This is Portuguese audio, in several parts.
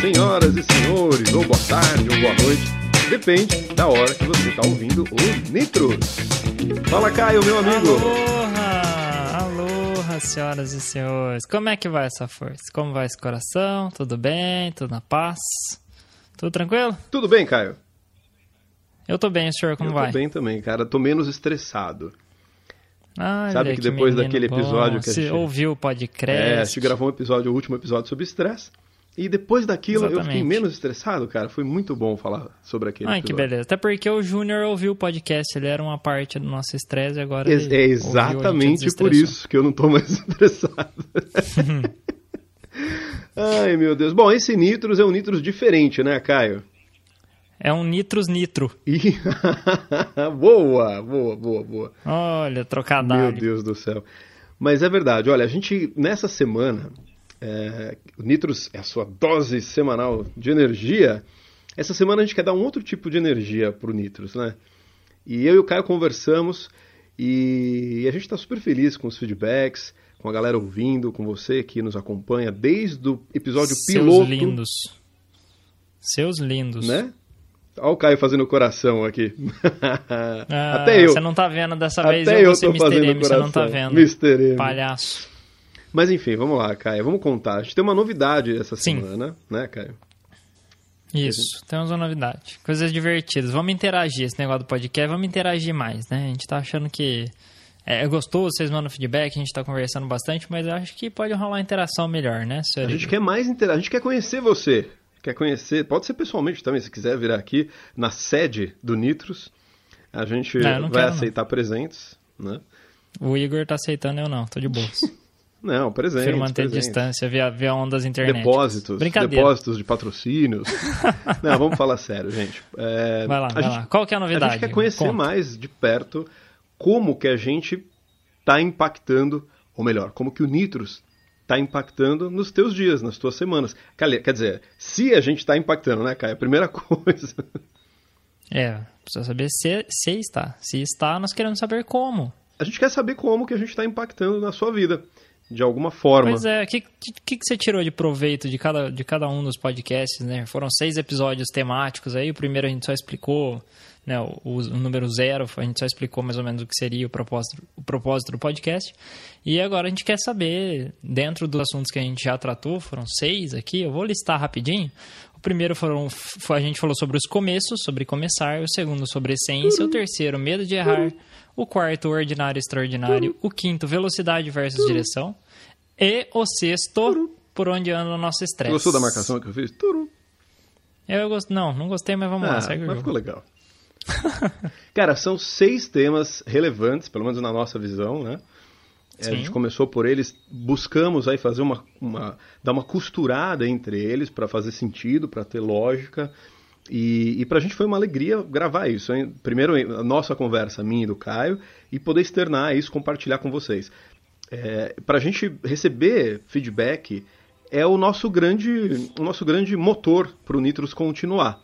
senhoras e senhores, ou boa tarde, ou boa noite. Depende da hora que você está ouvindo o Nitros. Fala, Caio, meu amigo. Aloha! Aloha, senhoras e senhores. Como é que vai essa força? Como vai esse coração? Tudo bem? Tudo na paz? Tudo tranquilo? Tudo bem, Caio? Eu tô bem, senhor, como Eu vai? tô bem também, cara. Tô menos estressado. Sabe que depois daquele bom. episódio que a Você gente- ouviu o É, a podcast? gente gravou um episódio, o último episódio sobre estresse. E depois daquilo eu fiquei Exatamente. menos estressado, cara. Foi muito bom falar sobre aquele Ai, que episódio. beleza. Até porque o Júnior ouviu o podcast, ele era uma parte do nosso estresse e agora Ex- É exatamente por isso que eu não tô mais estressado. Ai, meu Deus. Bom, esse Nitros é um Nitros diferente, né, Caio? É um Nitros Nitro. Boa, boa, boa, boa. Olha, Meu trocadilho. Deus do céu. Mas é verdade, olha, a gente, nessa semana, é, o Nitros é a sua dose semanal de energia. Essa semana a gente quer dar um outro tipo de energia pro Nitros, né? E eu e o Caio conversamos e a gente está super feliz com os feedbacks, com a galera ouvindo, com você que nos acompanha desde o episódio Seus piloto. lindos. Seus lindos. Né? Olha o Caio fazendo coração aqui. Ah, Até eu. Você não tá vendo dessa vez, Até eu eu vou ser tô Mr. fazendo M, você não tá coração. vendo. Mr. M. Palhaço. Mas enfim, vamos lá, Caio. Vamos contar. A gente tem uma novidade essa Sim. semana, né, Caio? Isso, temos uma novidade. Coisas divertidas. Vamos interagir esse negócio do podcast, vamos interagir mais, né? A gente tá achando que é gostoso, vocês mandam feedback, a gente tá conversando bastante, mas eu acho que pode rolar uma interação melhor, né, A senhor? gente quer mais inter... a gente quer conhecer você. Quer conhecer, pode ser pessoalmente também, se quiser vir aqui na sede do Nitros. A gente Não, não vai quero, não. aceitar presentes, né? O Igor tá aceitando, eu não, tô de boas. Não, presentes. Prefiro manter distância via, via ondas internet. Depósitos, Brincadeira. depósitos de patrocínios. Não, vamos falar sério, gente. É, Vai lá, a vai gente- lá. Qual que é a A novidade? gente quer conhecer Conta. mais de perto como que a gente está impactando, ou melhor, como que o Nitros está impactando nos teus dias, nas tuas semanas. Quer dizer, se a gente está impactando, né, Caio? A primeira coisa. É, precisa saber se, se está. Se está, nós queremos saber como. A gente quer saber como que a gente está impactando na sua vida, de alguma forma. Pois é, o que, que, que você tirou de proveito de cada, de cada um dos podcasts, né? Foram seis episódios temáticos aí, o primeiro a gente só explicou, né, o, o número zero, a gente só explicou mais ou menos o que seria o propósito, o propósito do podcast. E agora a gente quer saber, dentro dos assuntos que a gente já tratou, foram seis aqui, eu vou listar rapidinho. O primeiro foram, a gente falou sobre os começos, sobre começar, o segundo sobre essência, o terceiro, medo de errar, o quarto, ordinário e extraordinário, o quinto, velocidade versus direção, e o sexto, por onde anda o nosso estresse. gostou da marcação que eu fiz? Eu gosto, não, não gostei, mas vamos lá, Ah, segue o mas jogo. ficou legal. Cara, são seis temas relevantes, pelo menos na nossa visão, né? É, A gente começou por eles, buscamos aí fazer uma, uma dar uma costurada entre eles para fazer sentido, para ter lógica. E, e para a gente foi uma alegria gravar isso. hein? Primeiro a nossa conversa, minha e do Caio, e poder externar isso, compartilhar com vocês. É, para a gente receber feedback é o nosso grande, o nosso grande motor para o Nitros continuar.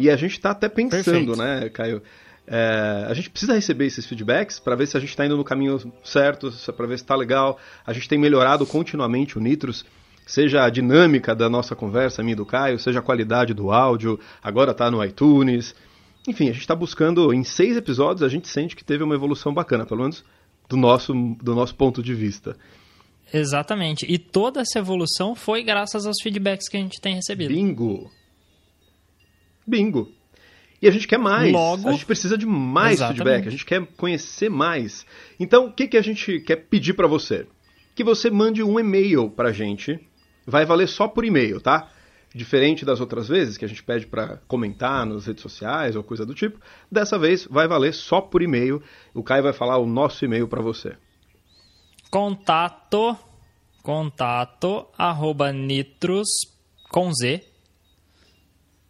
E a gente está até pensando, Perfeito. né, Caio? É, a gente precisa receber esses feedbacks para ver se a gente está indo no caminho certo, para ver se está legal. A gente tem melhorado continuamente o Nitros, seja a dinâmica da nossa conversa, minha e do Caio, seja a qualidade do áudio, agora está no iTunes. Enfim, a gente está buscando, em seis episódios, a gente sente que teve uma evolução bacana, pelo menos do nosso, do nosso ponto de vista. Exatamente. E toda essa evolução foi graças aos feedbacks que a gente tem recebido. Bingo! Bingo! E a gente quer mais. Logo- a gente precisa de mais Exatamente. feedback. A gente quer conhecer mais. Então, o que, que a gente quer pedir para você? Que você mande um e-mail pra gente. Vai valer só por e-mail, tá? Diferente das outras vezes que a gente pede para comentar nas redes sociais ou coisa do tipo. Dessa vez vai valer só por e-mail. O Caio vai falar o nosso e-mail para você. Contato, contato, arroba nitros, com z,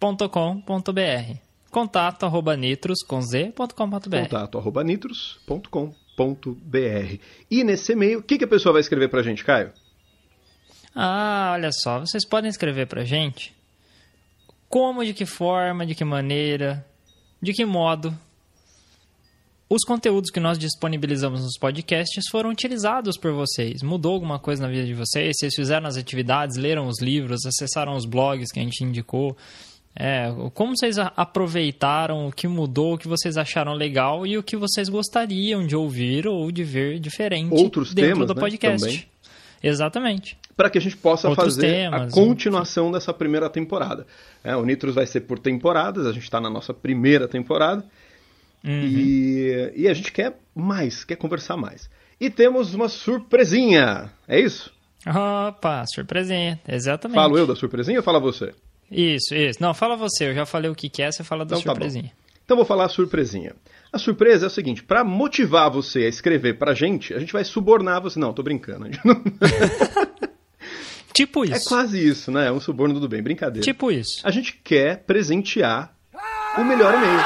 ponto com, ponto br. Contato, arroba nitros, com z, ponto com, ponto br. Contato arroba nitros.com.br. E nesse e-mail, o que, que a pessoa vai escrever pra gente, Caio? Ah, olha só, vocês podem escrever pra gente como, de que forma, de que maneira, de que modo os conteúdos que nós disponibilizamos nos podcasts foram utilizados por vocês. Mudou alguma coisa na vida de vocês? Vocês fizeram as atividades, leram os livros, acessaram os blogs que a gente indicou? É, como vocês aproveitaram o que mudou, o que vocês acharam legal e o que vocês gostariam de ouvir ou de ver diferente Outros dentro temas, do né, podcast? também. Exatamente. para que a gente possa Outros fazer temas, a continuação dessa primeira temporada. É, o Nitros vai ser por temporadas, a gente está na nossa primeira temporada Uhum. e, e a gente quer mais, quer conversar mais. E temos uma surpresinha, é isso? Opa, surpresinha. Exatamente. Falo eu da surpresinha ou fala você? Isso, isso. Não, fala você. Eu já falei o que que é, você fala da Então tá surpresinha. Então vou falar a surpresinha. A surpresa é o seguinte, para motivar você a escrever pra gente, a gente vai subornar você. Não, tô brincando. não- Tipo É isso. quase isso, né? É um suborno tudo bem, brincadeira. Tipo isso. a gente quer presentear o melhor e-mail.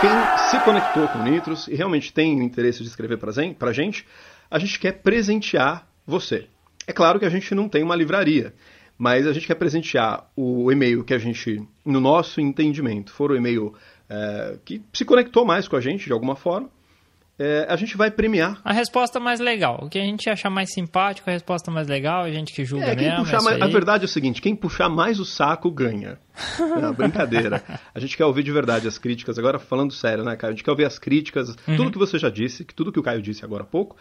Quem se conectou com o Nitros e realmente tem o interesse de escrever pra gente, a gente quer presentear você. É claro que a gente não tem uma livraria, mas a gente quer presentear o e-mail que a gente, no nosso entendimento, for o e-mail é, que se conectou mais com a gente de alguma forma, é, a gente vai premiar. A resposta mais legal. O que a gente achar mais simpático, a resposta mais legal, a gente que julga É, quem mesmo. puxar é mais, a verdade é o seguinte, quem puxar mais o saco ganha. Não, brincadeira. A gente quer ouvir de verdade as críticas. Agora, falando sério, né, Caio? A gente quer ouvir as críticas, Uhum. tudo que você já disse, que tudo que o Caio disse agora há pouco.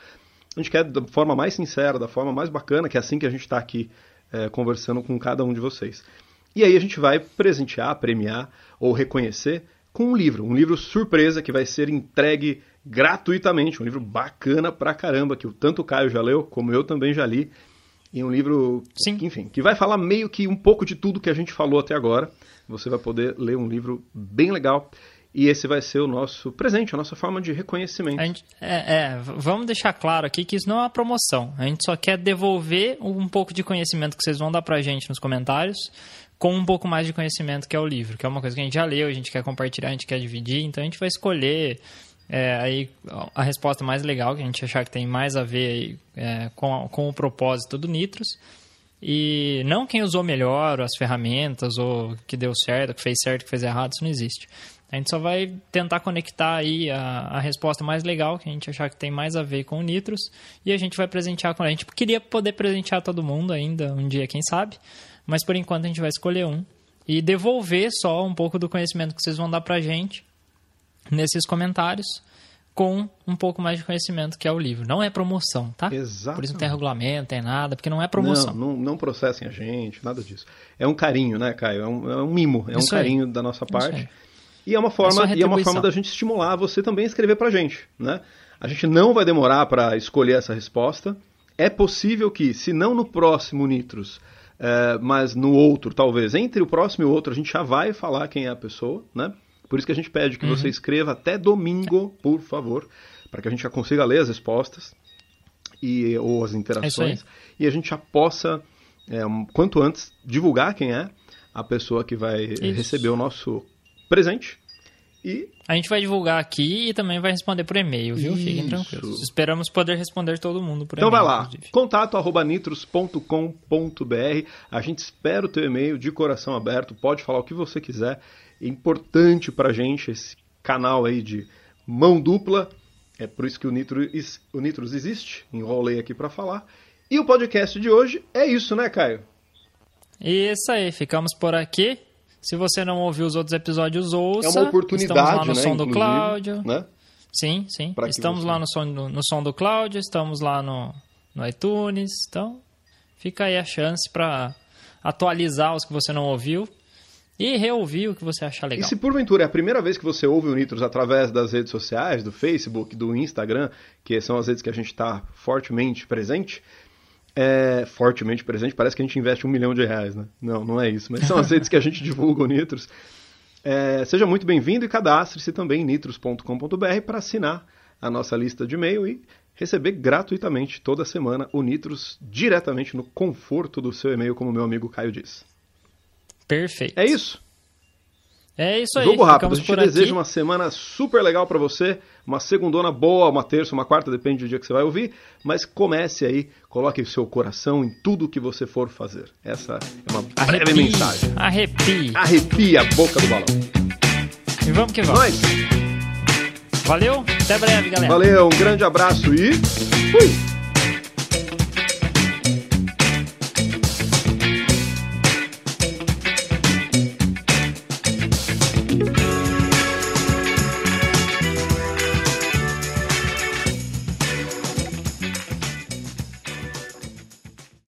A gente quer da forma mais sincera, da forma mais bacana, que é assim que a gente está aqui é, conversando com cada um de vocês. E aí a gente vai presentear, premiar ou reconhecer com um livro. Um livro surpresa que vai ser entregue gratuitamente. Um livro bacana pra caramba, que o tanto o Caio já leu, como eu também já li. E um livro, Sim. que, enfim, que vai falar meio que um pouco de tudo que a gente falou até agora. Você vai poder ler um livro bem legal. E esse vai ser o nosso presente, a nossa forma de reconhecimento. Gente- é, é, vamos deixar claro aqui que isso não é uma promoção. A gente só quer devolver um pouco de conhecimento que vocês vão dar pra gente nos comentários com um pouco mais de conhecimento que é o livro, que é uma coisa que a gente já leu, a gente quer compartilhar, a gente quer dividir, então a gente vai escolher é, aí a resposta mais legal, que a gente achar que tem mais a ver aí, é, com, com o propósito do Nitros. E não quem usou melhor as ferramentas, ou que deu certo, que fez certo, que fez errado, isso não existe. A gente só vai tentar conectar aí a, a resposta mais legal, que a gente achar que tem mais a ver com o Nitros, e a gente vai presentear com a gente. Queria poder presentear todo mundo ainda, um dia, quem sabe, mas por enquanto a gente vai escolher um. E devolver só um pouco do conhecimento que vocês vão dar pra gente nesses comentários, com um pouco mais de conhecimento que é o livro. Não é promoção, tá? Exatamente. Por isso não tem regulamento, tem nada, porque não é promoção. Não, não, não processem a gente, nada disso. É um carinho, né, Caio? É um, é um mimo, é um Isso aí. carinho da nossa parte. E é uma É forma, só e é uma forma da gente estimular você também a escrever pra gente, né? A gente não vai demorar para escolher essa resposta. É possível que, se não no próximo Nitros, é, mas no outro, talvez, entre o próximo e o outro, a gente já vai falar quem é a pessoa, né? Por isso que a gente pede que Uhum. você escreva até domingo, por favor, para que a gente já consiga ler as respostas e, ou as interações e a gente já possa, é, um- quanto antes, divulgar quem é a pessoa que vai receber o nosso presente. E A gente vai divulgar aqui e também vai responder por e-mail, viu? Fiquem Isso. tranquilos. Esperamos poder responder todo mundo por então vai e-mail. lá, inclusive. contato arroba nitros.com.br. A gente espera o teu e-mail de coração aberto. Pode falar o que você quiser. É importante pra gente esse canal aí de mão dupla. É por isso que o Nitros, o Nitros existe. Enrolei aqui pra falar. E o podcast de hoje é isso, né, Caio? Isso aí, ficamos por aqui. Se você não ouviu os outros episódios, ouça. É uma oportunidade, Estamos lá no né, som do Cláudio. né? Sim, sim. Pra Estamos você- lá no som, do, no som do Cláudio, estamos lá no, no iTunes. Então, fica aí a chance para atualizar os que você não ouviu e reouvir o que você achar E legal. se porventura é a primeira vez que você ouve o Nitros através das redes sociais, do Facebook, do Instagram, que são as redes que a gente está fortemente presente, é, fortemente presente, parece que a gente investe um milhão de reais, né? Não, não é isso, mas são as redes que a gente divulga o Nitros. É, seja muito bem-vindo e cadastre-se também em nitros.com.br para assinar a nossa lista de e-mail e receber gratuitamente toda semana o Nitros diretamente no conforto do seu e-mail, como meu amigo Caio diz. Perfeito. É isso. É isso aí. Jogo rápido. A gente deseja uma semana super legal pra você, uma segundona boa, uma terça, uma quarta, depende do dia que você vai ouvir, mas comece aí, coloque o seu coração em tudo que você for fazer. Essa é uma breve mensagem. arrepie. Arrepia a boca do balão. E vamos que vamos. Nós! Valeu! Até breve, galera. Valeu, um grande abraço e fui!